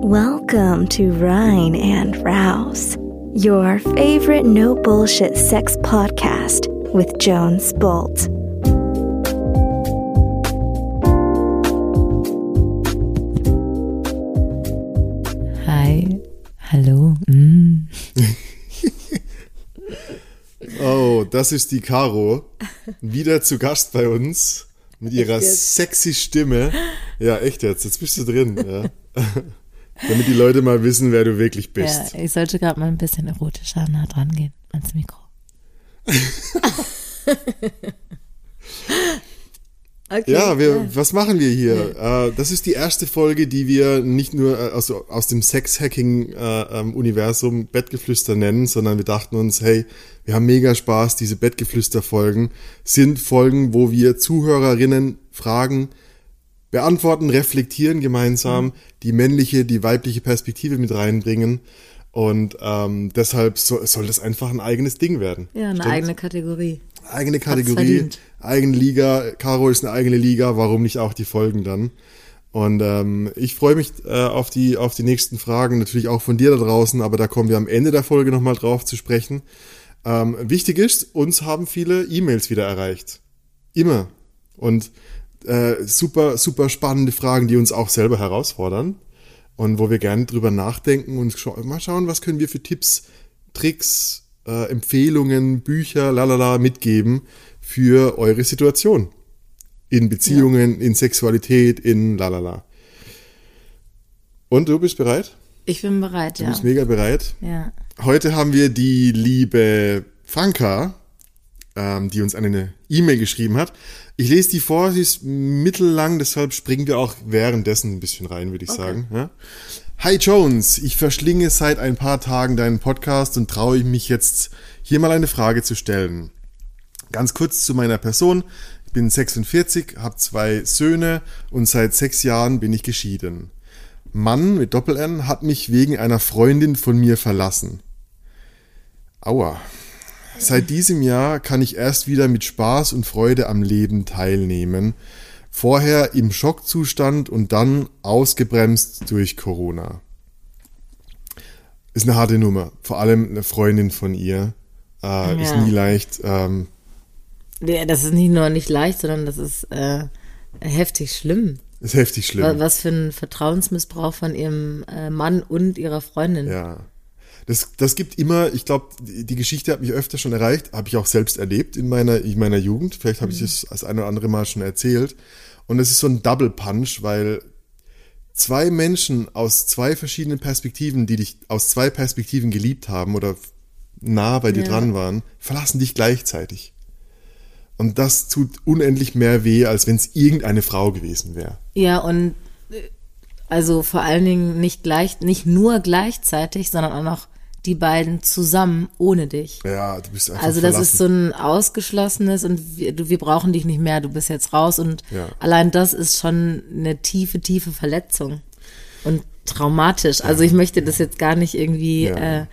Welcome to Rhine and Rouse, your favorite no bullshit sex podcast with Jones Bolt. Hi, hallo. Mm. Oh, das ist die Caro. Wieder zu Gast bei uns mit ihrer sexy Stimme. Ja, echt jetzt. Jetzt bist du drin. Ja. Damit die Leute mal wissen, wer du wirklich bist. Ja, ich sollte gerade mal ein bisschen erotischer nah dran gehen ans Mikro. Okay, ja, wir, was machen wir hier? Ja. Äh, das ist die erste Folge, die wir nicht nur äh, also aus dem Sex-Hacking-Universum äh, Bettgeflüster nennen, sondern wir dachten uns, hey, wir haben mega Spaß, diese Bettgeflüster-Folgen sind Folgen, wo wir Zuhörerinnen Fragen beantworten, reflektieren gemeinsam, mhm. die männliche, die weibliche Perspektive mit reinbringen. Und ähm, deshalb so, soll das einfach ein eigenes Ding werden. Ja, eine Stimmt? eigene Kategorie. Eigene Kategorie, eigene Liga. Caro ist eine eigene Liga, warum nicht auch die Folgen dann? Und ähm, ich freue mich äh, auf, die, auf die nächsten Fragen, natürlich auch von dir da draußen, aber da kommen wir am Ende der Folge nochmal drauf zu sprechen. Ähm, wichtig ist, uns haben viele E-Mails wieder erreicht. Immer. Und äh, super, super spannende Fragen, die uns auch selber herausfordern und wo wir gerne drüber nachdenken und scha mal schauen, was können wir für Tipps, Tricks, äh, Empfehlungen, Bücher, lalala mitgeben für eure Situation. In Beziehungen, ja. in Sexualität, in lalala. Und du bist bereit? Ich bin bereit, du ja. Du bist mega bereit. Ja. Heute haben wir die liebe Franka, ähm, die uns eine E-Mail geschrieben hat. Ich lese die vor, sie ist mittellang, deshalb springen wir auch währenddessen ein bisschen rein, würde ich okay. sagen. Ja? Hi Jones, ich verschlinge seit ein paar Tagen deinen Podcast und traue ich mich jetzt hier mal eine Frage zu stellen. Ganz kurz zu meiner Person. Ich bin 46, habe zwei Söhne und seit sechs Jahren bin ich geschieden. Mann mit Doppel-N hat mich wegen einer Freundin von mir verlassen. Aua. Seit diesem Jahr kann ich erst wieder mit Spaß und Freude am Leben teilnehmen Vorher im Schockzustand und dann ausgebremst durch Corona. Ist eine harte Nummer. Vor allem eine Freundin von ihr. Äh, ja. Ist nie leicht. Ähm, das ist nicht nur nicht leicht, sondern das ist äh, heftig schlimm. Ist heftig schlimm. Was für ein Vertrauensmissbrauch von ihrem äh, Mann und ihrer Freundin. Ja. Das, das gibt immer, ich glaube, die Geschichte hat mich öfter schon erreicht, habe ich auch selbst erlebt in meiner, in meiner Jugend. Vielleicht habe mhm. ich es das ein oder andere Mal schon erzählt. Und es ist so ein Double Punch, weil zwei Menschen aus zwei verschiedenen Perspektiven, die dich aus zwei Perspektiven geliebt haben oder nah bei dir ja. dran waren, verlassen dich gleichzeitig. Und das tut unendlich mehr weh, als wenn es irgendeine Frau gewesen wäre. Ja, und äh, also vor allen Dingen nicht gleich, nicht nur gleichzeitig, sondern auch noch die beiden zusammen ohne dich. Ja, du bist einfach Also das verlassen. ist so ein ausgeschlossenes und wir, du, wir brauchen dich nicht mehr, du bist jetzt raus und ja. allein das ist schon eine tiefe, tiefe Verletzung und traumatisch. Also ich möchte das jetzt gar nicht irgendwie ja. äh,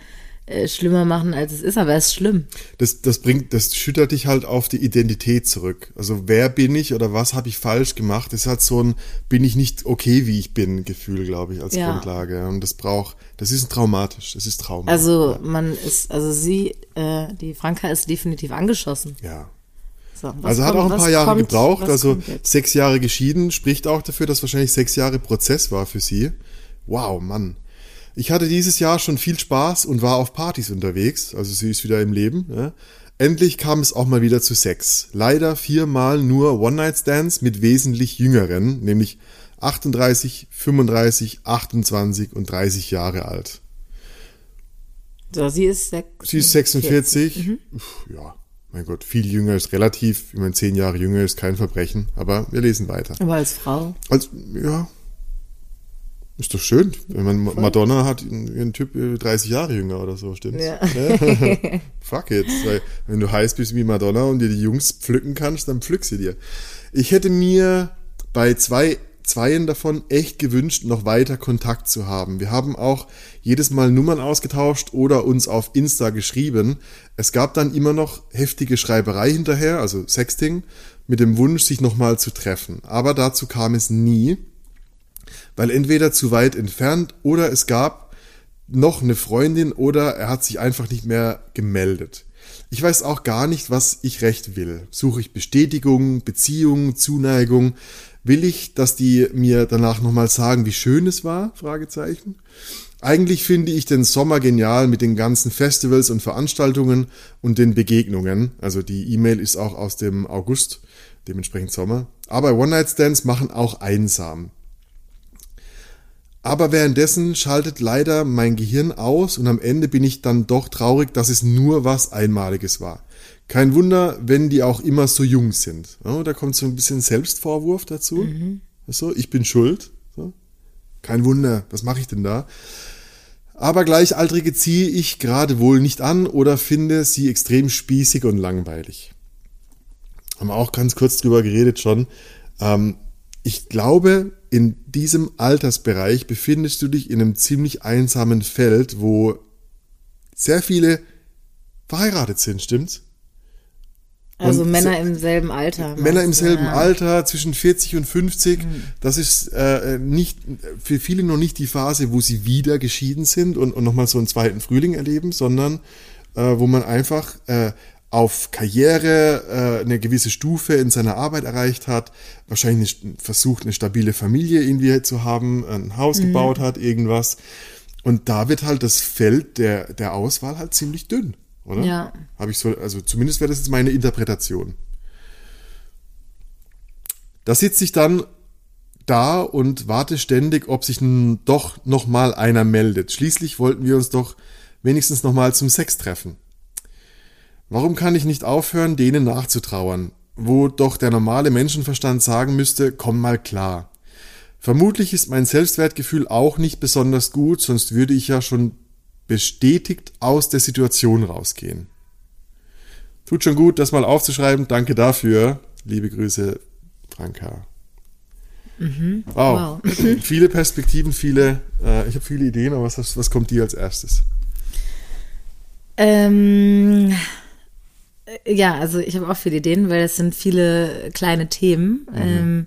äh, schlimmer machen, als es ist, aber es ist schlimm. Das, das bringt, das schüttert dich halt auf die Identität zurück. Also wer bin ich oder was habe ich falsch gemacht? Das hat so ein bin ich nicht okay, wie ich bin Gefühl, glaube ich, als ja. Grundlage. Und das braucht, das ist traumatisch, das ist traumatisch. Also man ist, also sie, äh, die Franka ist definitiv angeschossen. Ja. So, also kommt, hat auch ein paar Jahre kommt, gebraucht, also sechs Jahre geschieden, spricht auch dafür, dass wahrscheinlich sechs Jahre Prozess war für sie. Wow, Mann. Ich hatte dieses Jahr schon viel Spaß und war auf Partys unterwegs, also sie ist wieder im Leben. Ja. Endlich kam es auch mal wieder zu Sex. Leider viermal nur One-Night-Stands mit wesentlich jüngeren, nämlich 38, 35, 28 und 30 Jahre alt. So, sie ist 46. Sie ist 46. Mhm. Ja, mein Gott, viel jünger ist relativ. Ich meine, zehn Jahre jünger ist kein Verbrechen, aber wir lesen weiter. Aber als Frau? Als, ja, ist doch schön, wenn man Voll. Madonna hat ihren Typ 30 Jahre jünger oder so, stimmt? Ja. Fuck it. Weil wenn du heiß bist wie Madonna und dir die Jungs pflücken kannst, dann pflück sie dir. Ich hätte mir bei zwei zweien davon echt gewünscht, noch weiter Kontakt zu haben. Wir haben auch jedes Mal Nummern ausgetauscht oder uns auf Insta geschrieben. Es gab dann immer noch heftige Schreiberei hinterher, also Sexting, mit dem Wunsch, sich nochmal zu treffen. Aber dazu kam es nie weil entweder zu weit entfernt oder es gab noch eine Freundin oder er hat sich einfach nicht mehr gemeldet. Ich weiß auch gar nicht, was ich recht will. Suche ich Bestätigung, Beziehung, Zuneigung? Will ich, dass die mir danach nochmal sagen, wie schön es war? Fragezeichen. Eigentlich finde ich den Sommer genial mit den ganzen Festivals und Veranstaltungen und den Begegnungen. Also die E-Mail ist auch aus dem August, dementsprechend Sommer. Aber One-Night-Stands machen auch einsam. Aber währenddessen schaltet leider mein Gehirn aus und am Ende bin ich dann doch traurig, dass es nur was Einmaliges war. Kein Wunder, wenn die auch immer so jung sind. Ja, da kommt so ein bisschen Selbstvorwurf dazu. Mhm. So, ich bin schuld. So. Kein Wunder, was mache ich denn da? Aber Gleichaltrige ziehe ich gerade wohl nicht an oder finde sie extrem spießig und langweilig. Haben wir auch ganz kurz drüber geredet schon. Ähm, ich glaube, in diesem Altersbereich befindest du dich in einem ziemlich einsamen Feld, wo sehr viele verheiratet sind, stimmt's? Also und Männer im selben Alter. Männer im selben ja. Alter, zwischen 40 und 50. Mhm. Das ist äh, nicht für viele noch nicht die Phase, wo sie wieder geschieden sind und, und nochmal so einen zweiten Frühling erleben, sondern äh, wo man einfach äh, auf Karriere äh, eine gewisse Stufe in seiner Arbeit erreicht hat, wahrscheinlich versucht, eine stabile Familie irgendwie zu haben, ein Haus mhm. gebaut hat, irgendwas. Und da wird halt das Feld der, der Auswahl halt ziemlich dünn, oder? Ja. Habe ich so, also zumindest wäre das jetzt meine Interpretation. Da sitze ich dann da und warte ständig, ob sich nun doch noch mal einer meldet. Schließlich wollten wir uns doch wenigstens noch mal zum Sex treffen. Warum kann ich nicht aufhören, denen nachzutrauern, wo doch der normale Menschenverstand sagen müsste, komm mal klar. Vermutlich ist mein Selbstwertgefühl auch nicht besonders gut, sonst würde ich ja schon bestätigt aus der Situation rausgehen. Tut schon gut, das mal aufzuschreiben. Danke dafür. Liebe Grüße, Franka. Mhm. Wow. wow. viele Perspektiven, viele, äh, ich habe viele Ideen, aber was, was kommt dir als erstes? Ähm, ja, also ich habe auch viele Ideen, weil es sind viele kleine Themen. Mhm. Ähm,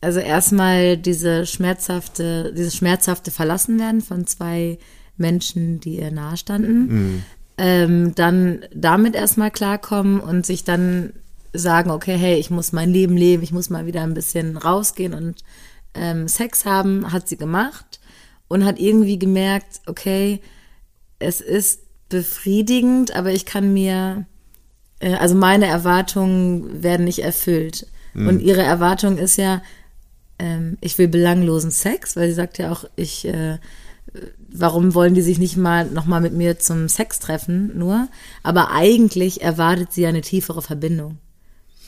also erstmal diese schmerzhafte, dieses schmerzhafte Verlassenwerden von zwei Menschen, die ihr nahestanden. Mhm. Ähm, dann damit erstmal klarkommen und sich dann sagen, okay, hey, ich muss mein Leben leben, ich muss mal wieder ein bisschen rausgehen und ähm, Sex haben, hat sie gemacht und hat irgendwie gemerkt, okay, es ist befriedigend, aber ich kann mir äh, also meine Erwartungen werden nicht erfüllt. Mhm. Und ihre Erwartung ist ja, ähm, ich will belanglosen Sex, weil sie sagt ja auch, ich, äh, warum wollen die sich nicht mal nochmal mit mir zum Sex treffen, nur? Aber eigentlich erwartet sie ja eine tiefere Verbindung.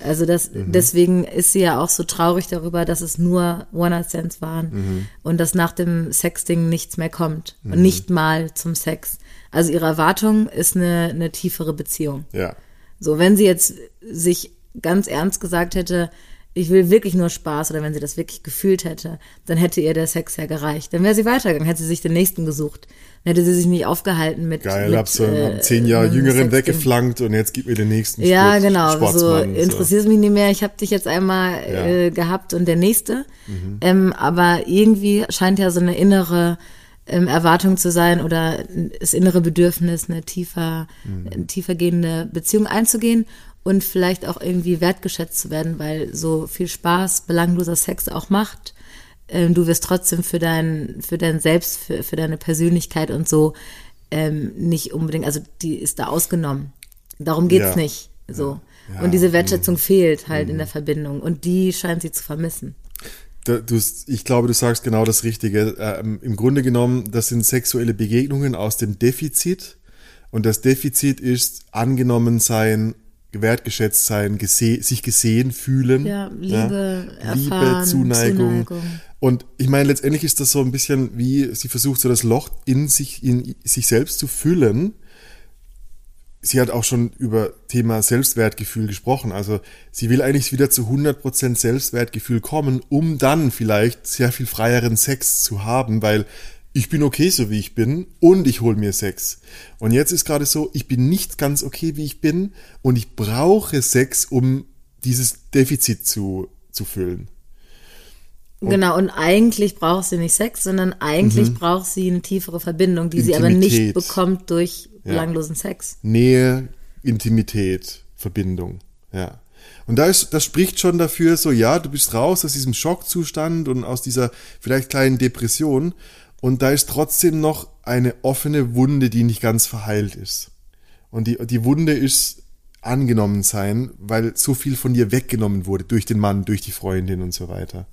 Also das, mhm. deswegen ist sie ja auch so traurig darüber, dass es nur One-Night-Stands waren mhm. und dass nach dem Sexting nichts mehr kommt und mhm. nicht mal zum Sex. Also ihre Erwartung ist eine, eine tiefere Beziehung. Ja. So, wenn sie jetzt sich ganz ernst gesagt hätte, ich will wirklich nur Spaß oder wenn sie das wirklich gefühlt hätte, dann hätte ihr der Sex ja gereicht. Dann wäre sie weitergegangen, hätte sie sich den nächsten gesucht. Dann hätte sie sich nicht aufgehalten mit. Geil, mit, hab so äh, zehn Jahre Jüngeren weggeflankt und jetzt gib mir den nächsten. Ja, Sport, genau. Sportsmann, so interessiert so. mich nicht mehr. Ich habe dich jetzt einmal ja. äh, gehabt und der nächste. Mhm. Ähm, aber irgendwie scheint ja so eine innere ähm, Erwartung zu sein oder das innere Bedürfnis, eine tiefer, mhm. eine tiefer gehende Beziehung einzugehen und vielleicht auch irgendwie wertgeschätzt zu werden, weil so viel Spaß belangloser Sex auch macht. Ähm, du wirst trotzdem für dein, für dein Selbst, für, für deine Persönlichkeit und so ähm, nicht unbedingt, also die ist da ausgenommen. Darum geht's ja. nicht. So. Ja. Und diese Wertschätzung mhm. fehlt halt mhm. in der Verbindung und die scheint sie zu vermissen. Du, ich glaube, du sagst genau das Richtige. Ähm, Im Grunde genommen, das sind sexuelle Begegnungen aus dem Defizit. Und das Defizit ist angenommen sein, wertgeschätzt sein, gese sich gesehen fühlen. Ja, Liebe, ja, erfahren, Liebe Zuneigung. Zuneigung. Und ich meine, letztendlich ist das so ein bisschen wie, sie versucht so das Loch in sich, in sich selbst zu füllen sie hat auch schon über Thema Selbstwertgefühl gesprochen. Also sie will eigentlich wieder zu 100% Selbstwertgefühl kommen, um dann vielleicht sehr viel freieren Sex zu haben, weil ich bin okay so wie ich bin und ich hole mir Sex. Und jetzt ist gerade so, ich bin nicht ganz okay wie ich bin und ich brauche Sex, um dieses Defizit zu, zu füllen. Und genau, und eigentlich braucht sie nicht Sex, sondern eigentlich mhm. braucht sie eine tiefere Verbindung, die Intimität. sie aber nicht bekommt durch belanglosen ja. Sex. Nähe, Intimität, Verbindung, ja. Und da ist, das spricht schon dafür, so, ja, du bist raus aus diesem Schockzustand und aus dieser vielleicht kleinen Depression und da ist trotzdem noch eine offene Wunde, die nicht ganz verheilt ist. Und die, die Wunde ist angenommen sein, weil so viel von dir weggenommen wurde durch den Mann, durch die Freundin und so weiter.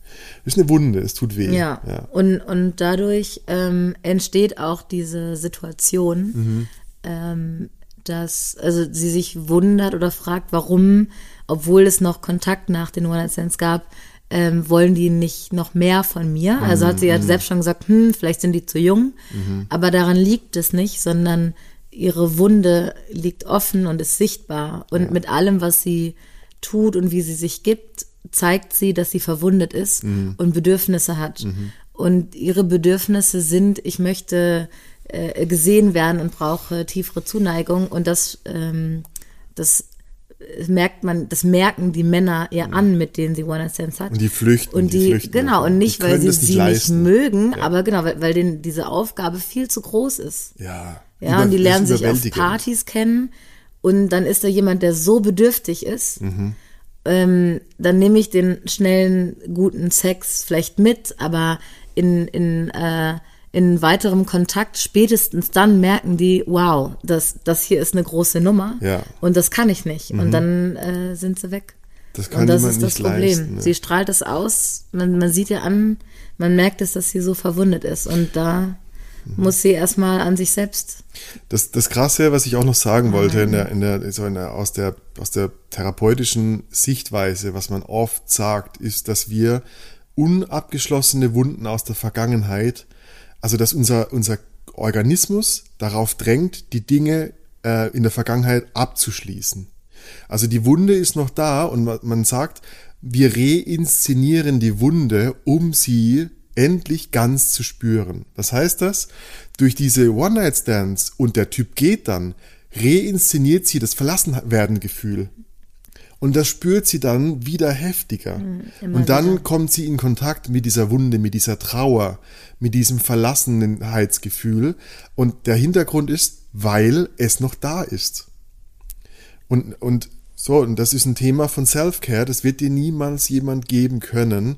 Das ist eine Wunde, es tut weh. Ja, ja. Und, und dadurch ähm, entsteht auch diese Situation, mhm. Ähm, dass also sie sich wundert oder fragt, warum, obwohl es noch Kontakt nach den One-Night-Stands gab, ähm, wollen die nicht noch mehr von mir? Mhm. Also hat sie ja mhm. selbst schon gesagt, hm, vielleicht sind die zu jung, mhm. aber daran liegt es nicht, sondern ihre Wunde liegt offen und ist sichtbar. Und ja. mit allem, was sie tut und wie sie sich gibt, zeigt sie, dass sie verwundet ist mhm. und Bedürfnisse hat. Mhm. Und ihre Bedürfnisse sind, ich möchte äh, gesehen werden und brauche tiefere Zuneigung. Und das, ähm, das merkt man, das merken die Männer ihr mhm. an, mit denen sie One Night Stands hat. Und die flüchten. Und die, die flüchten genau, und nicht, weil sie nicht sie leisten. nicht mögen, ja. aber genau, weil, weil denen diese Aufgabe viel zu groß ist. Ja. Ja, und die lernen sich auf Partys kennen und dann ist da jemand, der so bedürftig ist. Mhm. Ähm, dann nehme ich den schnellen, guten Sex vielleicht mit, aber in, in, äh, in weiterem Kontakt, spätestens dann merken die, wow, das, das hier ist eine große Nummer ja. und das kann ich nicht. Mhm. Und dann äh, sind sie weg. Das kann und das ist das Problem. Leisten, ne? Sie strahlt es aus, man, man sieht ihr an, man merkt es, dass sie so verwundet ist. Und da muss sie erstmal an sich selbst. Das, das Krasse, was ich auch noch sagen wollte, in der, in der, so in der, aus, der, aus der therapeutischen Sichtweise, was man oft sagt, ist, dass wir unabgeschlossene Wunden aus der Vergangenheit, also dass unser, unser Organismus darauf drängt, die Dinge äh, in der Vergangenheit abzuschließen. Also die Wunde ist noch da und man sagt, wir reinszenieren die Wunde, um sie endlich ganz zu spüren. Was heißt das? Durch diese One-Night-Stands und der Typ geht dann, reinszeniert sie das Verlassenwerden-Gefühl. Und das spürt sie dann wieder heftiger. Mhm, und dann wieder. kommt sie in Kontakt mit dieser Wunde, mit dieser Trauer, mit diesem Verlassenheitsgefühl. Und der Hintergrund ist, weil es noch da ist. Und, und so, und das ist ein Thema von Self-Care. Das wird dir niemals jemand geben können,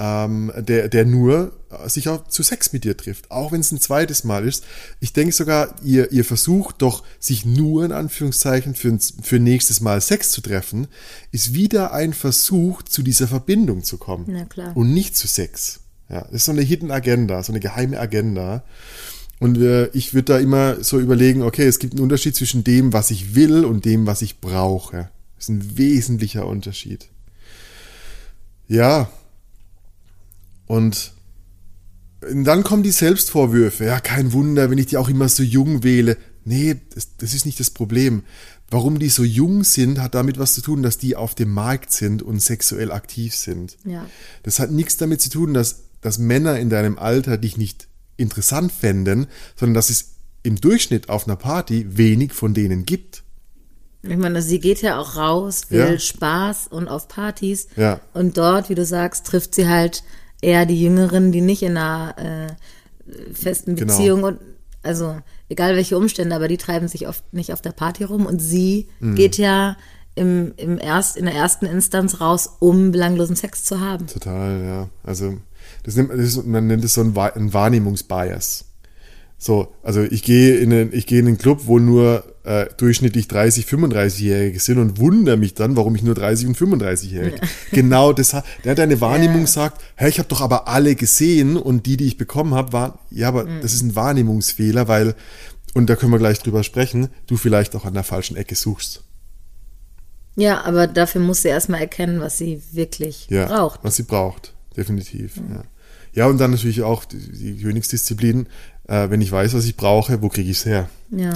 ähm, der, der nur sich auch zu Sex mit dir trifft, auch wenn es ein zweites Mal ist. Ich denke sogar, ihr, ihr versucht doch, sich nur in Anführungszeichen für, für nächstes Mal Sex zu treffen, ist wieder ein Versuch, zu dieser Verbindung zu kommen. Na klar. Und nicht zu Sex. Ja, das ist so eine Hidden Agenda, so eine geheime Agenda. Und äh, ich würde da immer so überlegen, okay, es gibt einen Unterschied zwischen dem, was ich will und dem, was ich brauche. Das ist ein wesentlicher Unterschied. Ja, und dann kommen die Selbstvorwürfe. Ja, kein Wunder, wenn ich die auch immer so jung wähle. Nee, das, das, ist nicht das Problem. Warum die so jung sind, hat damit was zu tun, dass die auf dem Markt sind und sexuell aktiv sind. Ja. Das hat nichts damit zu tun, dass, dass Männer in deinem Alter dich nicht interessant fänden, sondern dass es im Durchschnitt auf einer Party wenig von denen gibt. Ich meine, sie geht ja auch raus, will ja. Spaß und auf Partys. Ja. Und dort, wie du sagst, trifft sie halt eher die Jüngeren, die nicht in einer äh, festen genau. Beziehung genau. und also egal welche Umstände, aber die treiben sich oft nicht auf der Party rum und sie mhm. geht ja im, im erst, in der ersten Instanz raus, um belanglosen Sex zu haben. Total, ja. Also das nimmt, das man nennt es so ein, ein Wahrnehmungsbias. So, also ich gehe in einen, ich gehe in einen Club, wo nur äh, durchschnittlich 30, 35-Jährige sind und wundere mich dann, warum ich nur 30 und 35-Jährige. Ja. Genau das hat, der deine Wahrnehmung ja. sagt, hey, ich habe doch aber alle gesehen und die, die ich bekommen habe, waren, ja, aber mhm. das ist ein Wahrnehmungsfehler, weil, und da können wir gleich drüber sprechen, du vielleicht auch an der falschen Ecke suchst. Ja, aber dafür muss sie erstmal erkennen, was sie wirklich ja, braucht. Was sie braucht, definitiv. Mhm. Ja. ja, und dann natürlich auch die, die Königsdisziplin, äh, wenn ich weiß, was ich brauche, wo kriege ich es her? Ja.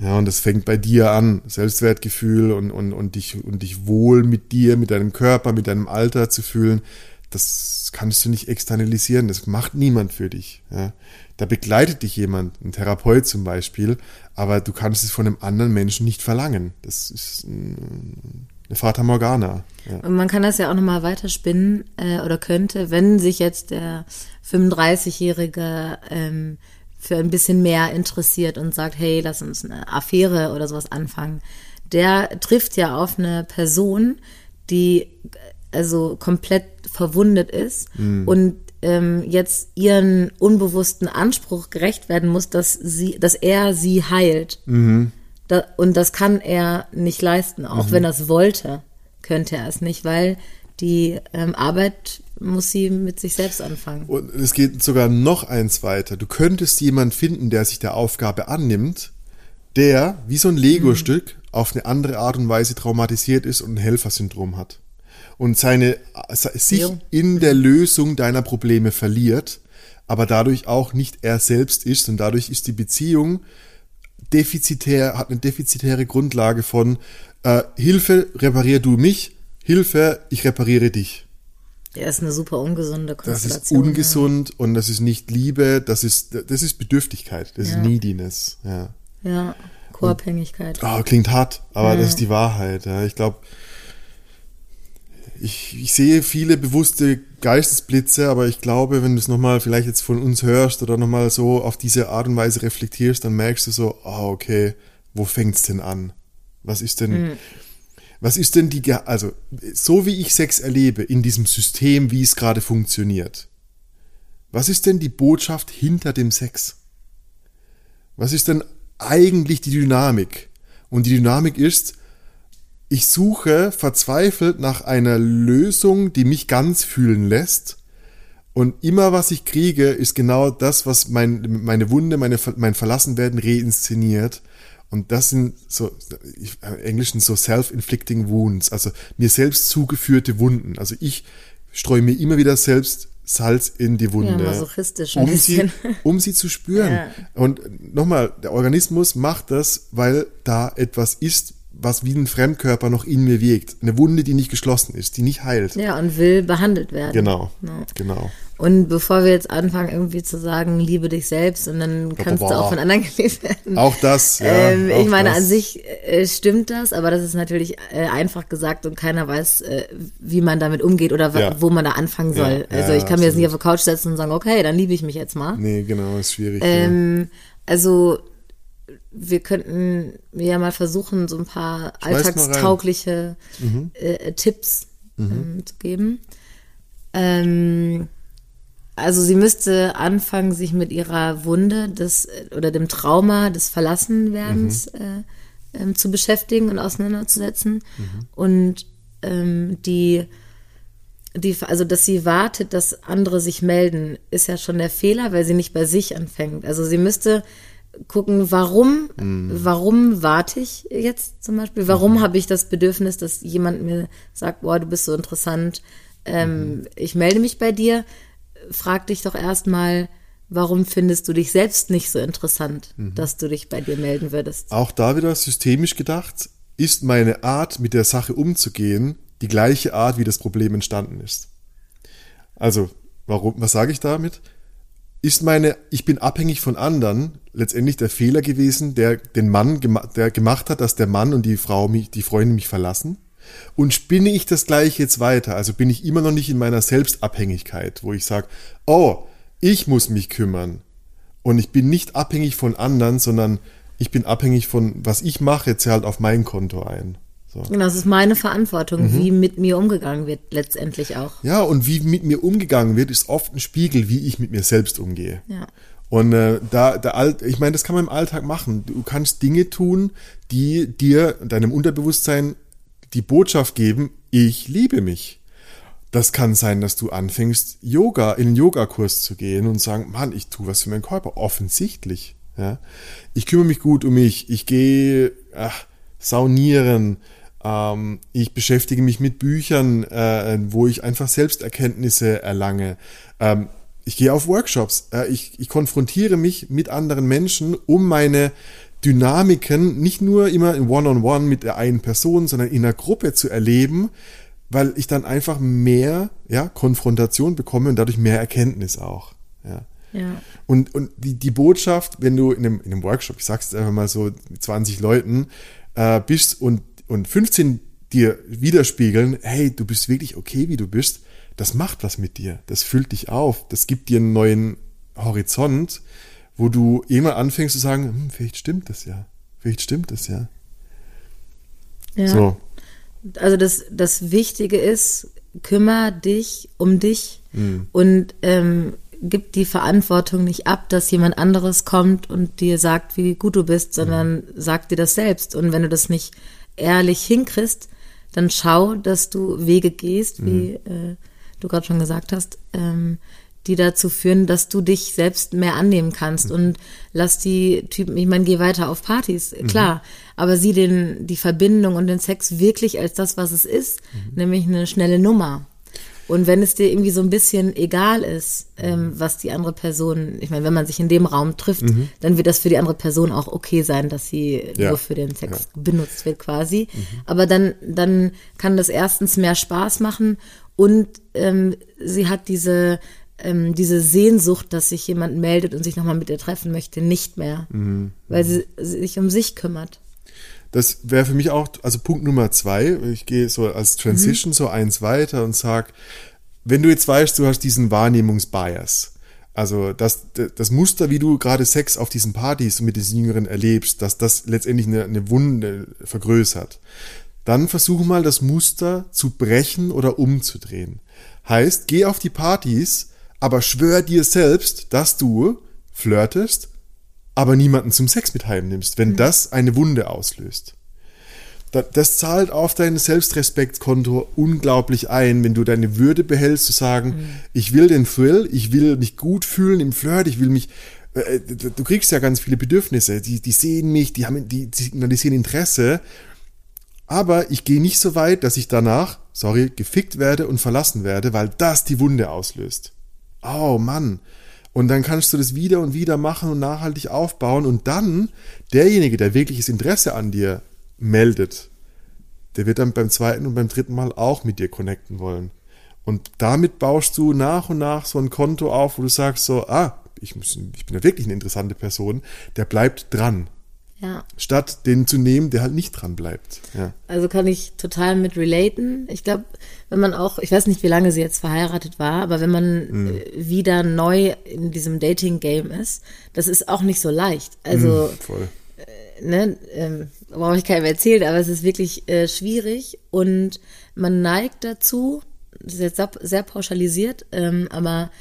Ja, und das fängt bei dir an, Selbstwertgefühl und, und, und, dich, und dich wohl mit dir, mit deinem Körper, mit deinem Alter zu fühlen. Das kannst du nicht externalisieren, das macht niemand für dich. Ja. Da begleitet dich jemand, ein Therapeut zum Beispiel, aber du kannst es von einem anderen Menschen nicht verlangen. Das ist, Eine Fata Morgana. Ja. Und man kann das ja auch nochmal weiterspinnen äh, oder könnte, wenn sich jetzt der 35-Jährige ähm, für ein bisschen mehr interessiert und sagt, hey, lass uns eine Affäre oder sowas anfangen. Der trifft ja auf eine Person, die also komplett verwundet ist mhm. und ähm, jetzt ihren unbewussten Anspruch gerecht werden muss, dass sie, dass er sie heilt. Mhm. Da, und das kann er nicht leisten, auch mhm. wenn er es wollte, könnte er es nicht, weil die ähm, Arbeit muss sie mit sich selbst anfangen. Und es geht sogar noch eins weiter. Du könntest jemanden finden, der sich der Aufgabe annimmt, der wie so ein Lego-Stück mhm. auf eine andere Art und Weise traumatisiert ist und ein Helfersyndrom hat und seine, sich ja. in der Lösung deiner Probleme verliert, aber dadurch auch nicht er selbst ist und dadurch ist die Beziehung defizitär, hat eine defizitäre Grundlage von äh, Hilfe, reparier du mich, Hilfe, ich repariere dich. Ja, ist eine super ungesunde Konstellation. Das ist ungesund ja. und das ist nicht Liebe, das ist, das ist Bedürftigkeit, das ja. ist Neediness, ja. Ja, Co-Abhängigkeit. Oh, klingt hart, aber das ist die Wahrheit. Ich glaube, ich, ich sehe viele bewusste Geistesblitze, aber ich glaube, wenn du es nochmal vielleicht jetzt von uns hörst oder nochmal so auf diese Art und Weise reflektierst, dann merkst du so, ah, oh, okay, wo fängt's denn an? Was ist denn, mhm. Was ist denn die, also, so wie ich Sex erlebe in diesem System, wie es gerade funktioniert, was ist denn die Botschaft hinter dem Sex? Was ist denn eigentlich die Dynamik? Und die Dynamik ist, ich suche verzweifelt nach einer Lösung, die mich ganz fühlen lässt. Und immer was ich kriege, ist genau das, was mein, meine Wunde, meine, mein Verlassenwerden reinszeniert. Und das sind so, im Englischen so self-inflicting wounds, also mir selbst zugeführte Wunden. Also ich streue mir immer wieder selbst Salz in die Wunde, ja, um, sie, um sie zu spüren. Ja. Und nochmal, der Organismus macht das, weil da etwas ist, was wie ein Fremdkörper noch in mir wirkt. Eine Wunde, die nicht geschlossen ist, die nicht heilt. Ja, und will behandelt werden. Genau, ja. genau. Und bevor wir jetzt anfangen, irgendwie zu sagen, liebe dich selbst, und dann kannst boah, du auch von anderen gelesen werden. Auch das, ja. Ähm, auch ich meine, das. an sich äh, stimmt das, aber das ist natürlich äh, einfach gesagt und keiner weiß, äh, wie man damit umgeht oder ja. wo man da anfangen soll. Ja, also ich kann mir jetzt nicht auf die Couch setzen und sagen, okay, dann liebe ich mich jetzt mal. Nee, genau, ist schwierig. Ähm, also wir könnten ja mal versuchen, so ein paar alltagstaugliche mhm. äh, Tipps mhm. ähm, zu geben. Ähm, also sie müsste anfangen, sich mit ihrer Wunde des oder dem Trauma des Verlassenwerdens mhm. äh, ähm, zu beschäftigen und auseinanderzusetzen. Mhm. Und ähm, die, die, also dass sie wartet, dass andere sich melden, ist ja schon der Fehler, weil sie nicht bei sich anfängt. Also sie müsste gucken, warum, mhm. warum warte ich jetzt zum Beispiel? Warum mhm. habe ich das Bedürfnis, dass jemand mir sagt, boah, du bist so interessant, ähm, mhm. ich melde mich bei dir. Frag dich doch erstmal, warum findest du dich selbst nicht so interessant, mhm. dass du dich bei dir melden würdest? Auch da wieder systemisch gedacht, ist meine Art, mit der Sache umzugehen, die gleiche Art, wie das Problem entstanden ist. Also, warum, was sage ich damit? ist meine, ich bin abhängig von anderen, letztendlich der Fehler gewesen, der den Mann, der gemacht hat, dass der Mann und die Frau mich, die Freunde mich verlassen? Und spinne ich das gleich jetzt weiter? Also bin ich immer noch nicht in meiner Selbstabhängigkeit, wo ich sage, oh, ich muss mich kümmern. Und ich bin nicht abhängig von anderen, sondern ich bin abhängig von, was ich mache, zahlt auf mein Konto ein. So. Genau, das ist meine Verantwortung, mhm. wie mit mir umgegangen wird, letztendlich auch. Ja, und wie mit mir umgegangen wird, ist oft ein Spiegel, wie ich mit mir selbst umgehe. Ja. Und äh, da, da alt, ich meine, das kann man im Alltag machen. Du kannst Dinge tun, die dir, deinem Unterbewusstsein die Botschaft geben, ich liebe mich. Das kann sein, dass du anfängst, Yoga, in einen Yogakurs zu gehen und sagen, Mann, ich tue was für meinen Körper. Offensichtlich. Ja. Ich kümmere mich gut um mich. Ich gehe ach, saunieren ähm, ich beschäftige mich mit Büchern, äh, wo ich einfach Selbsterkenntnisse erlange. Ähm, ich gehe auf Workshops. Äh, ich, ich konfrontiere mich mit anderen Menschen, um meine Dynamiken nicht nur immer in One-on-One -on -one mit der einen Person, sondern in einer Gruppe zu erleben, weil ich dann einfach mehr ja, Konfrontation bekomme und dadurch mehr Erkenntnis auch. Ja. Ja. Und, und die, die Botschaft, wenn du in einem, in einem Workshop, ich sag's einfach mal so, mit 20 Leuten, äh, bist und und 15 dir widerspiegeln, hey, du bist wirklich okay, wie du bist, das macht was mit dir. Das füllt dich auf. Das gibt dir einen neuen Horizont, wo du immer anfängst zu sagen, hm, vielleicht stimmt das ja. Vielleicht stimmt das ja. Ja. So. Also das, das Wichtige ist, kümmere dich um dich mhm. und ähm, gib die Verantwortung nicht ab, dass jemand anderes kommt und dir sagt, wie gut du bist, sondern mhm. sag dir das selbst. Und wenn du das nicht ehrlich hinkriegst, dann schau, dass du Wege gehst, wie mhm. äh, du gerade schon gesagt hast, ähm, die dazu führen, dass du dich selbst mehr annehmen kannst mhm. und lass die Typen, ich meine, geh weiter auf Partys, mhm. klar, mhm. aber sieh den, die Verbindung und den Sex wirklich als das, was es ist, mhm. nämlich eine schnelle Nummer. Und wenn es dir irgendwie so ein bisschen egal ist, ähm, was die andere Person, ich meine, wenn man sich in dem Raum trifft, mhm. dann wird das für die andere Person auch okay sein, dass sie ja. nur für den Sex ja. benutzt wird quasi. Mhm. Aber dann, dann kann das erstens mehr Spaß machen und ähm, sie hat diese ähm, diese Sehnsucht, dass sich jemand meldet und sich nochmal mit ihr treffen möchte, nicht mehr, mhm. weil sie, sie sich um sich kümmert. Das wäre für mich auch, also Punkt Nummer zwei, ich gehe so als Transition mhm. so eins weiter und sag, wenn du jetzt weißt, du hast diesen Wahrnehmungsbias, also das, das Muster, wie du gerade Sex auf diesen Partys mit diesen Jüngeren erlebst, dass das letztendlich eine, eine Wunde vergrößert, dann versuche mal das Muster zu brechen oder umzudrehen. Heißt, geh auf die Partys, aber schwör dir selbst, dass du flirtest, aber niemanden zum Sex mit heimnimmst, wenn mhm. das eine Wunde auslöst. Das zahlt auf dein Selbstrespektkonto unglaublich ein, wenn du deine Würde behältst, zu sagen, mhm. ich will den Thrill, ich will mich gut fühlen im Flirt, ich will mich, äh, du kriegst ja ganz viele Bedürfnisse, die, die sehen mich, die haben, die signalisieren Interesse aber ich gehe nicht so weit, dass ich danach, sorry, gefickt werde und verlassen werde, weil das die Wunde auslöst. Oh Mann. Und dann kannst du das wieder und wieder machen und nachhaltig aufbauen und dann derjenige, der wirkliches Interesse an dir meldet, der wird dann beim zweiten und beim dritten Mal auch mit dir connecten wollen. Und damit baust du nach und nach so ein Konto auf, wo du sagst so, ah, ich, muss, ich bin ja wirklich eine interessante Person, der bleibt dran. Ja. Statt den zu nehmen, der halt nicht dran bleibt. Ja. Also kann ich total mit relaten. Ich glaube, wenn man auch, ich weiß nicht, wie lange sie jetzt verheiratet war, aber wenn man mhm. wieder neu in diesem Dating-Game ist, das ist auch nicht so leicht. Also, mhm, voll. Äh, ne, ähm, brauche ich keinem erzählen, aber es ist wirklich äh, schwierig und man neigt dazu, das ist jetzt sehr, sehr pauschalisiert, ähm, aber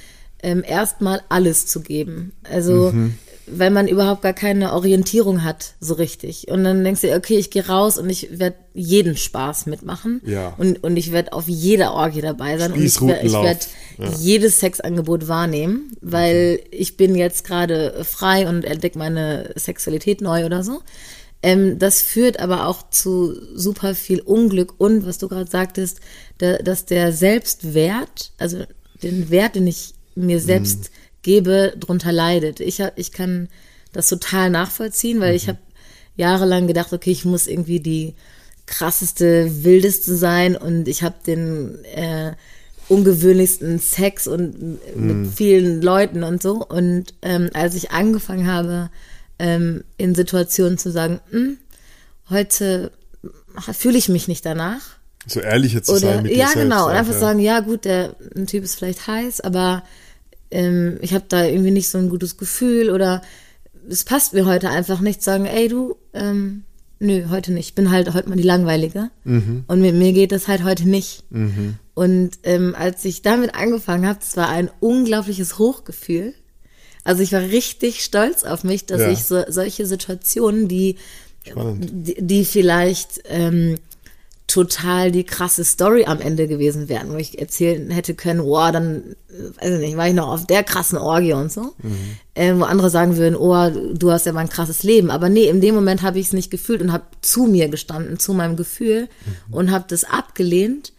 ähm, erstmal alles zu geben. Also mhm weil man überhaupt gar keine Orientierung hat, so richtig. Und dann denkst du, okay, ich gehe raus und ich werde jeden Spaß mitmachen. Ja. Und, und ich werde auf jeder Orgie dabei sein. Und ich werde werd ja. jedes Sexangebot wahrnehmen, weil okay. ich bin jetzt gerade frei und entdecke meine Sexualität neu oder so. Ähm, das führt aber auch zu super viel Unglück und, was du gerade sagtest, da, dass der Selbstwert, also den Wert, den ich mir selbst mm gebe, drunter leidet. Ich, ich kann das total nachvollziehen, weil mhm. ich habe jahrelang gedacht, okay, ich muss irgendwie die krasseste, wildeste sein und ich habe den äh, ungewöhnlichsten Sex und mit mhm. vielen Leuten und so. Und ähm, als ich angefangen habe, ähm, in Situationen zu sagen, hm, heute fühle ich mich nicht danach. So ehrlicher zu Oder, sein mit Ja, genau. und einfach ja. sagen, ja gut, der ein Typ ist vielleicht heiß, aber ähm, ich habe da irgendwie nicht so ein gutes Gefühl oder es passt mir heute einfach nicht, sagen, ey du, ähm, nö, heute nicht. Ich bin halt heute mal die Langweilige. Mhm. Und mit mir geht das halt heute nicht. Mhm. Und ähm, als ich damit angefangen habe, es war ein unglaubliches Hochgefühl. Also ich war richtig stolz auf mich, dass ja. ich so, solche Situationen, die, die, die, vielleicht ähm, total die krasse Story am Ende gewesen wären, wo ich erzählen hätte können, oh, dann, weiß ich nicht, war ich noch auf der krassen Orgie und so. Mhm. Äh, wo andere sagen würden, oh, du hast ja mal ein krasses Leben. Aber nee, in dem Moment habe ich es nicht gefühlt und habe zu mir gestanden, zu meinem Gefühl mhm. und habe das abgelehnt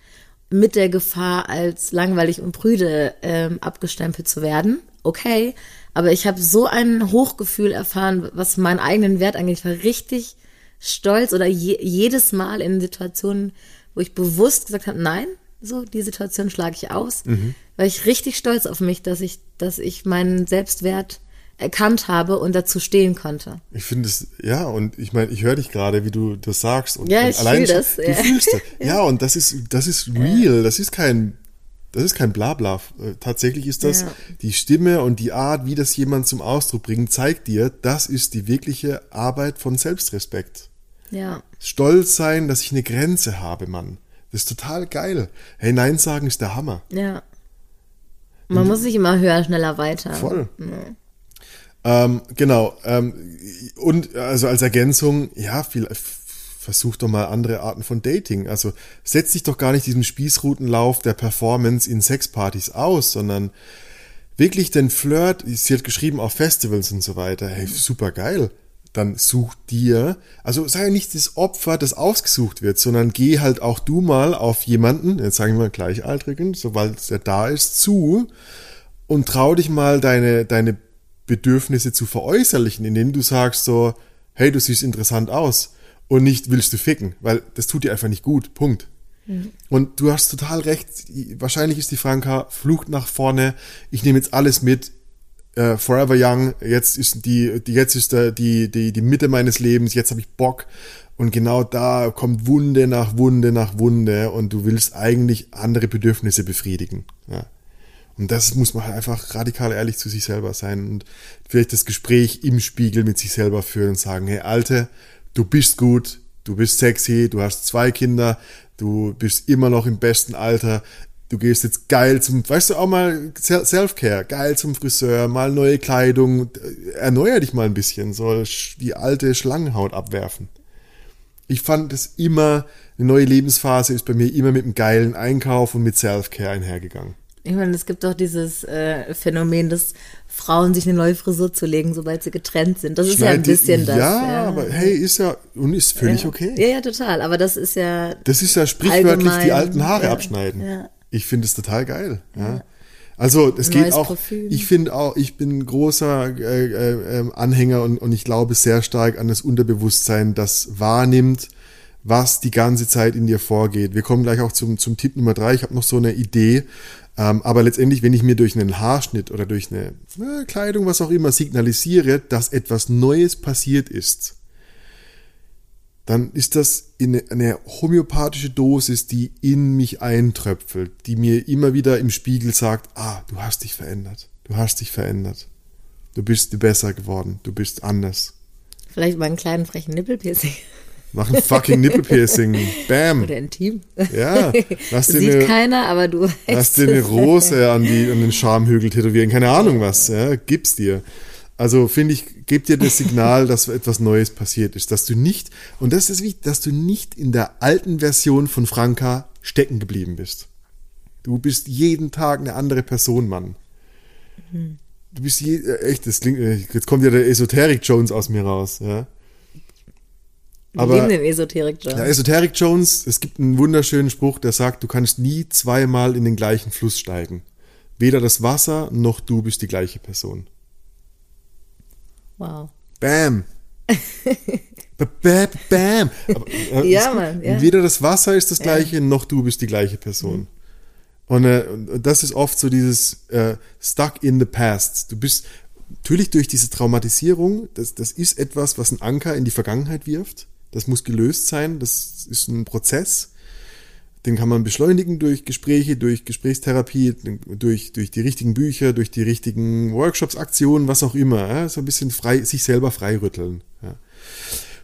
mit der Gefahr, als langweilig und prüde ähm, abgestempelt zu werden. Okay, aber ich habe so ein Hochgefühl erfahren, was meinen eigenen Wert angeht. Ich war richtig stolz oder je, jedes Mal in Situationen, wo ich bewusst gesagt habe, nein, so die Situation schlage ich aus, mhm. weil ich richtig stolz auf mich, dass ich, dass ich meinen Selbstwert erkannt habe und dazu stehen konnte. Ich finde es, ja, und ich meine, ich höre dich gerade, wie du das sagst. Und, ja, ich allein fühl das. Du ja. fühlst das. Ja, und das ist, das ist real, das ist kein, das ist kein Blabla. Äh, tatsächlich ist das ja. die Stimme und die Art, wie das jemand zum Ausdruck bringt, zeigt dir, das ist die wirkliche Arbeit von Selbstrespekt. Ja. Stolz sein, dass ich eine Grenze habe, Mann. Das ist total geil. Hey, Nein sagen ist der Hammer. Ja. Man und, muss sich immer höher, schneller, weiter. Voll. Ja. Ähm, genau. Ähm, und also als Ergänzung, ja, viel, versuch doch mal andere Arten von Dating. Also setz dich doch gar nicht diesem Spießrutenlauf der Performance in Sexpartys aus, sondern wirklich den Flirt, sie hat geschrieben auf Festivals und so weiter. Hey, super geil. Dann such dir, also sei ja nicht das Opfer, das ausgesucht wird, sondern geh halt auch du mal auf jemanden, jetzt sagen wir mal Gleichaltrigen, sobald der da ist, zu und trau dich mal deine, deine Bedürfnisse zu veräußerlichen, indem du sagst so, hey, du siehst interessant aus und nicht willst du ficken, weil das tut dir einfach nicht gut. Punkt. Mhm. Und du hast total recht. Wahrscheinlich ist die Franka Flucht nach vorne. Ich nehme jetzt alles mit. Uh, forever young. Jetzt ist die, die jetzt ist der, die, die, die Mitte meines Lebens. Jetzt habe ich Bock. Und genau da kommt Wunde nach Wunde nach Wunde und du willst eigentlich andere Bedürfnisse befriedigen. Ja. Und das muss man halt einfach radikal ehrlich zu sich selber sein und vielleicht das Gespräch im Spiegel mit sich selber führen und sagen, hey Alte, du bist gut, du bist sexy, du hast zwei Kinder, du bist immer noch im besten Alter, du gehst jetzt geil zum, weißt du, auch mal Self-Care, geil zum Friseur, mal neue Kleidung, erneuer dich mal ein bisschen, soll die alte Schlangenhaut abwerfen. Ich fand das immer, eine neue Lebensphase ist bei mir immer mit einem geilen Einkauf und mit Self-Care einhergegangen. Ich meine, es gibt auch dieses äh, Phänomen, dass Frauen sich eine neue Frisur zu legen, sobald sie getrennt sind. Das ist Schneid ja ein bisschen die, das. Ja, ja, aber hey, ist ja und ist völlig ja. okay. Ja, ja, total. Aber das ist ja. Das ist ja sprichwörtlich die alten Haare ja, abschneiden. Ich finde es total geil. Also es geht auch. Parfüm. Ich finde auch, ich bin großer äh, äh, ähm, Anhänger und, und ich glaube sehr stark an das Unterbewusstsein, das wahrnimmt, was die ganze Zeit in dir vorgeht. Wir kommen gleich auch zum, zum Tipp Nummer drei. Ich habe noch so eine Idee, ähm, aber letztendlich, wenn ich mir durch einen Haarschnitt oder durch eine äh, Kleidung, was auch immer, signalisiere, dass etwas Neues passiert ist, dann ist das eine, eine homöopathische Dosis, die in mich eintröpfelt, die mir immer wieder im Spiegel sagt, ah, du hast dich verändert, du hast dich verändert, du bist besser geworden, du bist anders. Vielleicht mal einen kleinen frechen Nippelpiercing. Mach ein fucking Nippelpiercing. Bam. Oder intim. Ja. Lass dir Sieht eine, keiner, aber du Lass dir eine Rose an, die, an den Schamhügel tätowieren. Keine Ahnung was. Ja, gib's dir. Also finde ich, gib dir das Signal, dass etwas Neues passiert ist. Dass du nicht, und das ist wichtig, dass du nicht in der alten Version von Franka stecken geblieben bist. Du bist jeden Tag eine andere Person, Mann. Mhm. Du bist je, äh, echt, das klingt, äh, jetzt kommt ja der Esoterik Jones aus mir raus, ja. Aber, Wir den Esoterik Jones. Ja, Esoterik Jones, es gibt einen wunderschönen Spruch, der sagt, du kannst nie zweimal in den gleichen Fluss steigen. Weder das Wasser noch du bist die gleiche Person. Wow. Bam. Bam. Bam. Aber, äh, ja, Mann. Ja. Weder das Wasser ist das gleiche, ja. noch du bist die gleiche Person. Mhm. Und, äh, und das ist oft so dieses äh, stuck in the past. Du bist natürlich durch diese Traumatisierung, das, das ist etwas, was einen Anker in die Vergangenheit wirft. Das muss gelöst sein. Das ist ein Prozess. Den kann man beschleunigen durch Gespräche, durch Gesprächstherapie, durch, durch die richtigen Bücher, durch die richtigen Workshops, Aktionen, was auch immer. Ja? So ein bisschen frei, sich selber freirütteln. Ja.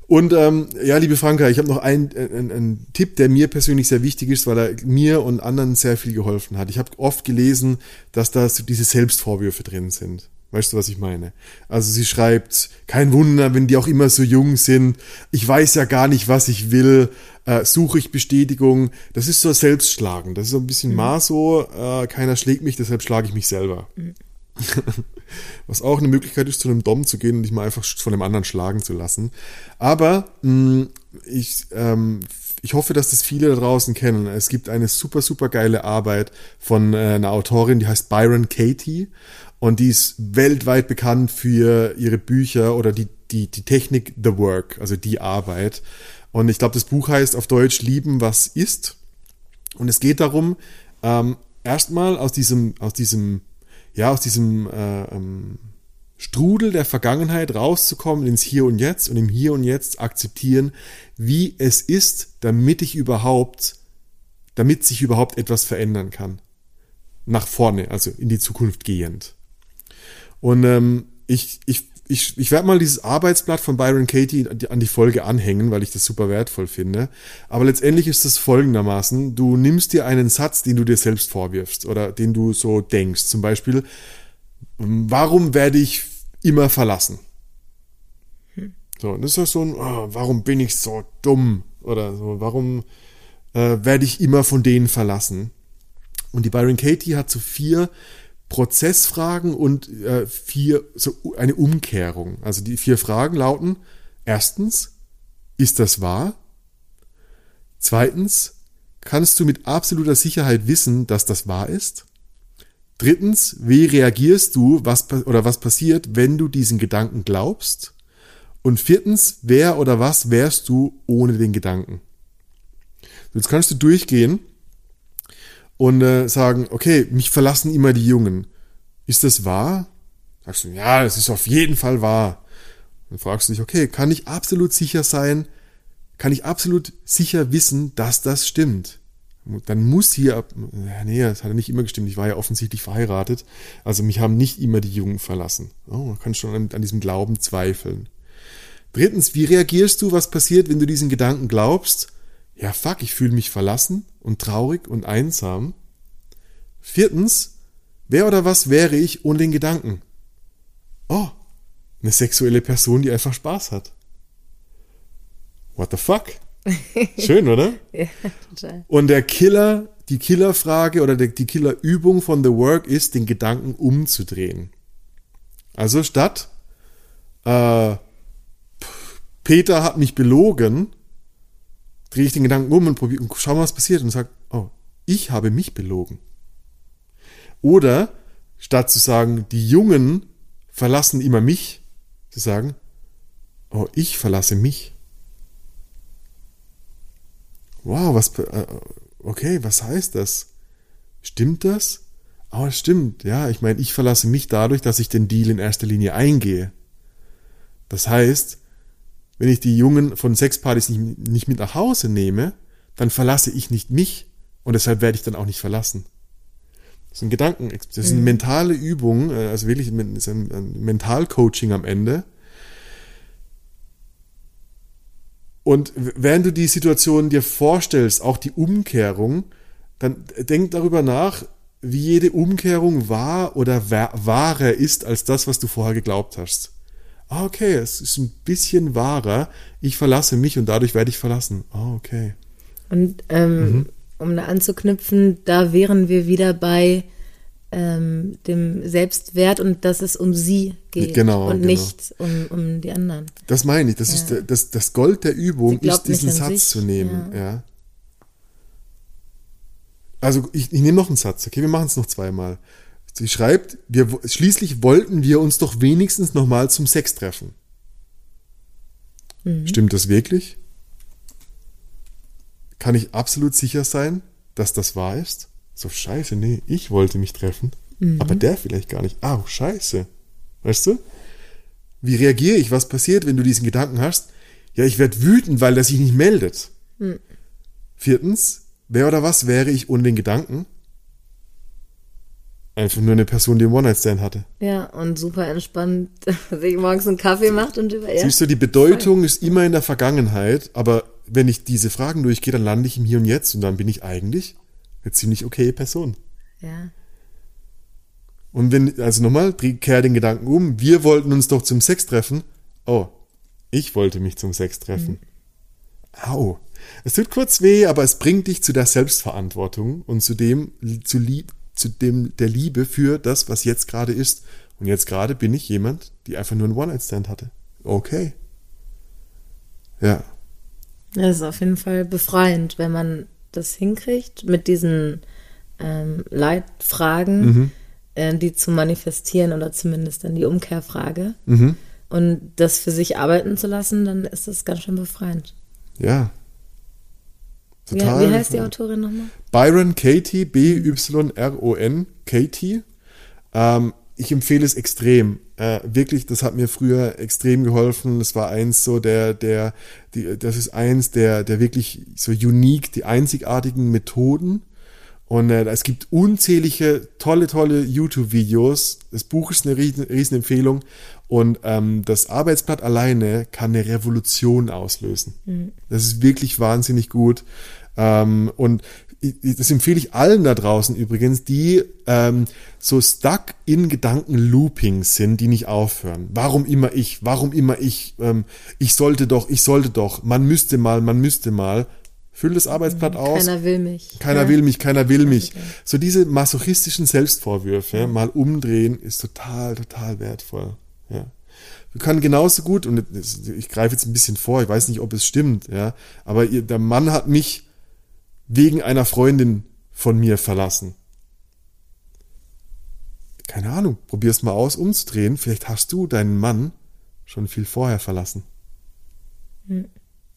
Und ähm, ja, liebe Franka, ich habe noch einen, einen, einen Tipp, der mir persönlich sehr wichtig ist, weil er mir und anderen sehr viel geholfen hat. Ich habe oft gelesen, dass da so diese Selbstvorwürfe drin sind. Weißt du, was ich meine? Also sie schreibt, kein Wunder, wenn die auch immer so jung sind. Ich weiß ja gar nicht, was ich will. Äh, suche ich Bestätigung. Das ist so Selbstschlagen. Das ist so ein bisschen mhm. Maso. Äh, keiner schlägt mich, deshalb schlage ich mich selber. Mhm. was auch eine Möglichkeit ist, zu einem Dom zu gehen und dich mal einfach von einem anderen schlagen zu lassen. Aber mh, mm, ich, ähm, ich hoffe, dass das viele da draußen kennen. Es gibt eine super, super geile Arbeit von äh, einer Autorin, die heißt Byron Katie. Und die ist weltweit bekannt für ihre Bücher oder die, die, die Technik The Work, also die Arbeit. Und ich glaube, das Buch heißt auf Deutsch Lieben, was ist. Und es geht darum, ähm, erstmal aus diesem, aus diesem, ja, aus diesem äh, ähm, Strudel der Vergangenheit rauszukommen ins Hier und Jetzt und im Hier und Jetzt akzeptieren, wie es ist, damit ich überhaupt, damit sich überhaupt etwas verändern kann. Nach vorne, also in die Zukunft gehend. Und ähm, ich, ich, ich, ich werde mal dieses Arbeitsblatt von Byron Katie an die Folge anhängen, weil ich das super wertvoll finde. Aber letztendlich ist es folgendermaßen, du nimmst dir einen Satz, den du dir selbst vorwirfst oder den du so denkst. Zum Beispiel, warum werde ich immer verlassen? So, das ist so ein, oh, warum bin ich so dumm? Oder so, warum äh, werde ich immer von denen verlassen? Und die Byron Katie hat so vier Prozessfragen und äh, vier, so eine Umkehrung. Also die vier Fragen lauten, erstens, ist das wahr? Zweitens, kannst du mit absoluter Sicherheit wissen, dass das wahr ist? Drittens, wie reagierst du, was oder was passiert, wenn du diesen Gedanken glaubst? Und viertens, wer oder was wärst du ohne den Gedanken? Jetzt kannst du durchgehen und äh, sagen, okay, mich verlassen immer die Jungen. Ist das wahr? Sagst du, ja, das ist auf jeden Fall wahr. Dann fragst du dich, okay, kann ich absolut sicher sein, kann ich absolut sicher wissen, dass das stimmt? Dann muss hier, nee, das hat ja nicht immer gestimmt, ich war ja offensichtlich verheiratet, also mich haben nicht immer die Jungen verlassen. Oh, man kann schon an, an diesem Glauben zweifeln. Drittens, wie reagierst du, was passiert, wenn du diesen Gedanken glaubst? Ja, fuck, ich fühle mich verlassen und traurig und einsam. Viertens, wer oder was wäre ich ohne den Gedanken? Oh, eine sexuelle Person, die einfach Spaß hat. What the fuck? Schön, oder? ja, total. Und der Killer, die Killerfrage oder die Killerübung von The Work ist, den Gedanken umzudrehen. Also statt äh, Peter hat mich belogen, drehe ich den Gedanken um und probiere und schau mal, was passiert und sage, oh, ich habe mich belogen. Oder statt zu sagen, die Jungen verlassen immer mich, zu sagen, oh, ich verlasse mich. Wow, was, äh, okay, was heißt das? Stimmt das? Oh, es stimmt. Ja, ich meine, ich verlasse mich dadurch, dass ich den Deal in erster Linie eingehe. Das heißt, wenn ich die Jungen von Sexpartys nicht, nicht mit nach Hause nehme, dann verlasse ich nicht mich und deshalb werde ich dann auch nicht verlassen. Das ist ein Gedanken, das ist eine mhm. mentale Übung, äh, also wirklich ein, ein Mentalcoaching am Ende. Und während du die Situation dir vorstellst, auch die Umkehrung, dann denk darüber nach, wie jede Umkehrung wahr oder wahrer ist als das, was du vorher geglaubt hast ah, okay, es ist ein bisschen wahrer, ich verlasse mich und dadurch werde ich verlassen. Ah, okay. Und ähm, mhm. um da anzuknüpfen, da wären wir wieder bei ähm, dem Selbstwert und dass es um sie geht genau, und genau. nicht um, um die anderen. Das meine ich, das ja. ist das, das Gold der Übung, ist diesen Satz sich. zu nehmen. Ja. ja. Also ich, ich nehme noch einen Satz, okay, wir machen es noch zweimal. Sie schreibt, wir, schließlich wollten wir uns doch wenigstens nochmal zum Sex treffen. Mhm. Stimmt das wirklich? Kann ich absolut sicher sein, dass das wahr ist? So, scheiße, nee, ich wollte mich treffen. Mhm. Aber der vielleicht gar nicht. Au, scheiße. Weißt du? Wie reagiere ich? Was passiert, wenn du diesen Gedanken hast? Ja, ich werde wütend, weil er sich nicht meldet. Mhm. Viertens, wer oder was wäre ich ohne den Gedanken? Einfach nur eine Person, die einen One-Night-Stand hatte. Ja, und super entspannt sich morgens einen Kaffee macht und über. Ja. Siehst du, die Bedeutung Voll. ist immer in der Vergangenheit, aber wenn ich diese Fragen durchgehe, dann lande ich im Hier und Jetzt und dann bin ich eigentlich eine ziemlich okaye Person. Ja. Und wenn, also nochmal, kehr den Gedanken um, wir wollten uns doch zum Sex treffen. Oh, ich wollte mich zum Sex treffen. Mhm. Au. Es tut kurz weh, aber es bringt dich zu der Selbstverantwortung und zu dem, zu lieb, zu dem der Liebe für das, was jetzt gerade ist. Und jetzt gerade bin ich jemand, die einfach nur einen One-Night-Stand hatte. Okay. Ja. Das ist auf jeden Fall befreiend, wenn man das hinkriegt, mit diesen ähm, Leitfragen, mhm. äh, die zu manifestieren oder zumindest dann die Umkehrfrage. Mhm. Und das für sich arbeiten zu lassen, dann ist das ganz schön befreiend. Ja, Total. Wie, wie heißt die Autorin nochmal? Byron Katie, B-Y-R-O-N, Katie. Ähm, ich empfehle es extrem. Äh, wirklich, das hat mir früher extrem geholfen. Das war eins so der, der, die, das ist eins der, der wirklich so unique, die einzigartigen Methoden. Und äh, es gibt unzählige tolle, tolle YouTube-Videos. Das Buch ist eine riesen, riesen Empfehlung. Und ähm, das Arbeitsblatt alleine kann eine Revolution auslösen. Mhm. Das ist wirklich wahnsinnig gut. Ähm, und das empfehle ich allen da draußen übrigens, die ähm, so stuck in Gedankenloopings sind, die nicht aufhören. Warum immer ich? Warum immer ich? Ähm, ich sollte doch, ich sollte doch, man müsste mal, man müsste mal. Füll das Arbeitsblatt aus. Keiner will mich. Keiner ja. will mich, keiner will mich. So diese masochistischen Selbstvorwürfe mal umdrehen ist total, total wertvoll. Ja. Wir können genauso gut, und ich greife jetzt ein bisschen vor, ich weiß nicht, ob es stimmt, ja, aber der Mann hat mich wegen einer Freundin von mir verlassen. Keine Ahnung, probier's mal aus, umzudrehen. Vielleicht hast du deinen Mann schon viel vorher verlassen. Hm.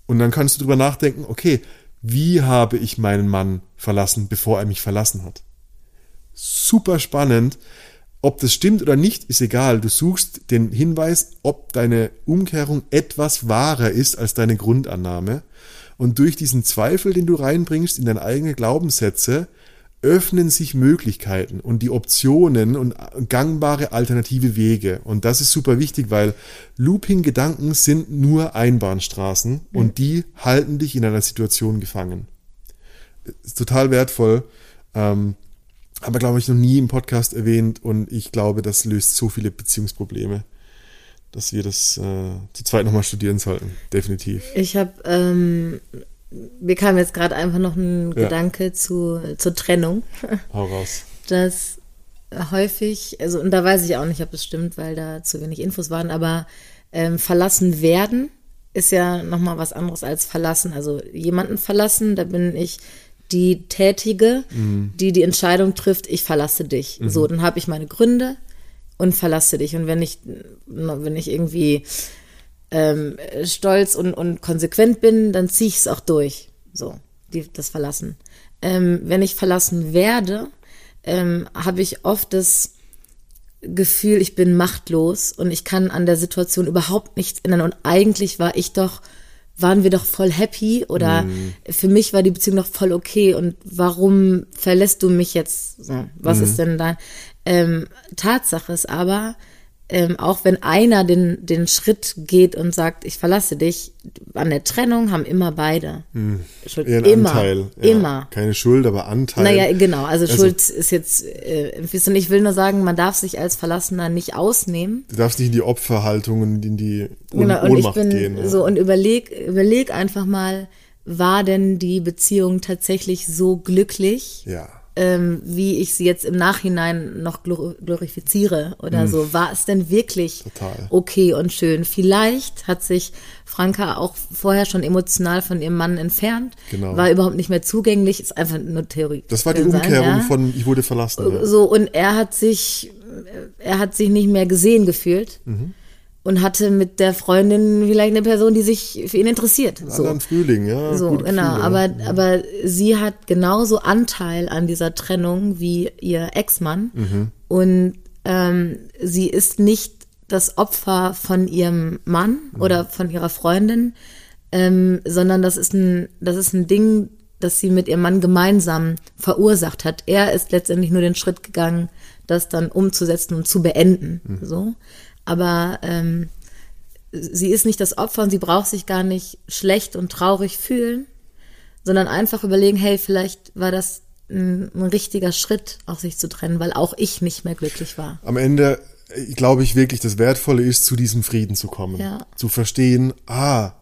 Und dann kannst du drüber nachdenken, okay, wie habe ich meinen Mann verlassen, bevor er mich verlassen hat? Super spannend. Ob das stimmt oder nicht, ist egal. Du suchst den Hinweis, ob deine Umkehrung etwas wahrer ist als deine Grundannahme. Und durch diesen Zweifel, den du reinbringst in deine eigenen Glaubenssätze, öffnen sich Möglichkeiten und die Optionen und gangbare alternative Wege. Und das ist super wichtig, weil Looping-Gedanken sind nur Einbahnstraßen mhm. und die halten dich in einer Situation gefangen. Ist total wertvoll. Ähm, aber glaube ich noch nie im Podcast erwähnt und ich glaube, das löst so viele Beziehungsprobleme dass wir das äh, zu zweit nochmal studieren sollten. Definitiv. Ich habe, ähm, mir kam jetzt gerade einfach noch ein ja. Gedanke zu, zur Trennung. Hau raus. Dass häufig, also und da weiß ich auch nicht, ob es stimmt, weil da zu wenig Infos waren, aber ähm, verlassen werden ist ja nochmal was anderes als verlassen. Also jemanden verlassen, da bin ich die Tätige, mhm. die die Entscheidung trifft, ich verlasse dich. Mhm. So, dann habe ich meine Gründe, und verlasse dich. Und wenn ich, wenn ich irgendwie ähm, stolz und, und konsequent bin, dann ziehe ich es auch durch. So, die, das Verlassen. Ähm, wenn ich verlassen werde, ähm, habe ich oft das Gefühl, ich bin machtlos und ich kann an der Situation überhaupt nichts ändern. Und eigentlich war ich doch, waren wir doch voll happy oder mm. für mich war die Beziehung doch voll okay. Und warum verlässt du mich jetzt? So, was mm. ist denn da? Ähm, Tatsache ist aber, ähm, auch wenn einer den, den Schritt geht und sagt, ich verlasse dich, an der Trennung haben immer beide hm. Schuld. Eher immer, Anteil. Ja, immer. Keine Schuld, aber Anteil. Naja, genau. Also, also Schuld ist jetzt, äh, und ich will nur sagen, man darf sich als Verlassener nicht ausnehmen. Du darfst nicht in die Opferhaltung und in die Un genau, und Ohnmacht ich bin gehen. Ja. So, und überleg, überleg einfach mal, war denn die Beziehung tatsächlich so glücklich? Ja ähm, wie ich sie jetzt im Nachhinein noch glorifiziere oder mhm. so. War es denn wirklich Total. okay und schön? Vielleicht hat sich Franka auch vorher schon emotional von ihrem Mann entfernt, genau. war überhaupt nicht mehr zugänglich, ist einfach nur Theorie. Das war die Umkehrung sein, ja? von ich wurde verlassen. Ja. So, und er hat sich, er hat sich nicht mehr gesehen gefühlt. Mhm und hatte mit der Freundin vielleicht eine Person, die sich für ihn interessiert. So. Anderen Frühling, ja. So, genau. Gefühle. Aber, ja. aber sie hat genauso Anteil an dieser Trennung wie ihr Ex-Mann. Mhm. Und ähm, sie ist nicht das Opfer von ihrem Mann mhm. oder von ihrer Freundin, ähm, sondern das ist ein, das ist ein Ding, das sie mit ihrem Mann gemeinsam verursacht hat. Er ist letztendlich nur den Schritt gegangen, das dann umzusetzen und zu beenden. Mhm. So aber ähm, sie ist nicht das Opfer und sie braucht sich gar nicht schlecht und traurig fühlen, sondern einfach überlegen, hey, vielleicht war das ein, ein richtiger Schritt, auch sich zu trennen, weil auch ich nicht mehr glücklich war. Am Ende glaube ich wirklich, das Wertvolle ist, zu diesem Frieden zu kommen. Ja. Zu verstehen, ah,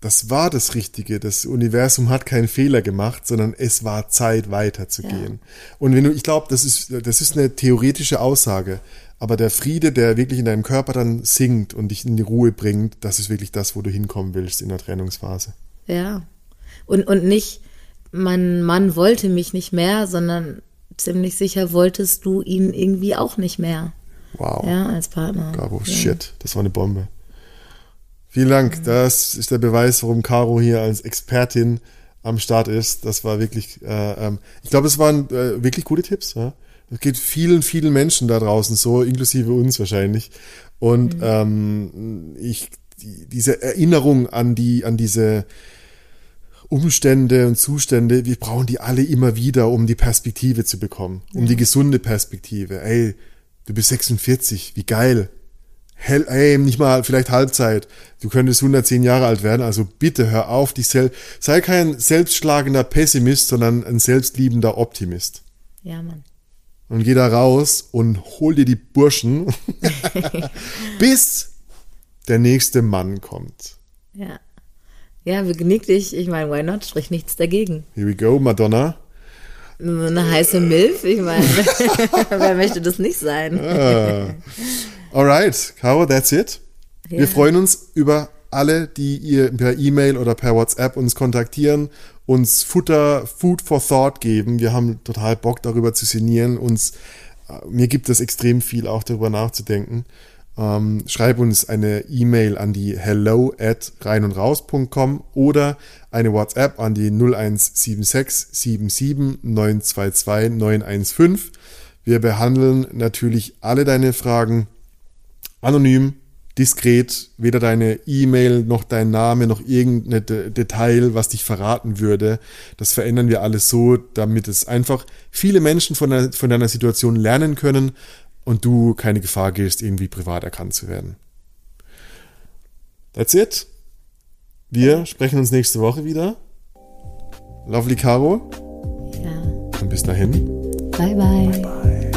das war das Richtige. Das Universum hat keinen Fehler gemacht, sondern es war Zeit, weiterzugehen. Ja. Und wenn du, ich glaube, das ist, das ist eine theoretische Aussage. Aber der Friede, der wirklich in deinem Körper dann sinkt und dich in die Ruhe bringt, das ist wirklich das, wo du hinkommen willst in der Trennungsphase. Ja. Und, und nicht, mein Mann wollte mich nicht mehr, sondern ziemlich sicher wolltest du ihn irgendwie auch nicht mehr. Wow. Ja, als Partner. Caro, ja. shit, das war eine Bombe. Vielen Dank. Das ist der Beweis, warum Caro hier als Expertin am Start ist. Das war wirklich, äh, ähm, ich glaube, es waren äh, wirklich gute Tipps. Ja? Es geht vielen, vielen Menschen da draußen so, inklusive uns wahrscheinlich. Und mhm. ähm, ich, die, diese Erinnerung an die, an diese Umstände und Zustände, wir brauchen die alle immer wieder, um die Perspektive zu bekommen, um ja. die gesunde Perspektive. Ey, du bist 46, wie geil. Hell, ey, nicht mal vielleicht Halbzeit. Du könntest 110 Jahre alt werden, also bitte hör auf, dich selbst, sei kein selbstschlagender Pessimist, sondern ein selbstliebender Optimist. Ja, Mann. Und geh da raus und hol dir die Burschen, bis der nächste Mann kommt. Ja. Ja, begnick dich. Ich meine, why not? Sprich nichts dagegen. Here we go, Madonna. Eine heiße Milf, ich meine, wer möchte das nicht sein? ah. Alright, Caro, that's it. Ja. Wir freuen uns über alle, die ihr per E-Mail oder per WhatsApp uns kontaktieren, uns Futter, Food for Thought geben. Wir haben total Bock darüber zu sinnieren. Uns, äh, mir gibt es extrem viel auch darüber nachzudenken. Ähm, schreib uns eine E-Mail an die hello at reinundraus.com oder eine WhatsApp an die 0176 77 922 915. Wir behandeln natürlich alle deine Fragen anonym, diskret, weder deine E-Mail noch dein Name noch irgendein Detail, was dich verraten würde. Das verändern wir alles so, damit es einfach viele Menschen von, der, von deiner Situation lernen können, und du keine Gefahr gehst, irgendwie privat erkannt zu werden. That's it. Wir sprechen uns nächste Woche wieder. Lovely Caro. Ja. Und bis dahin. Bye bye. bye, bye.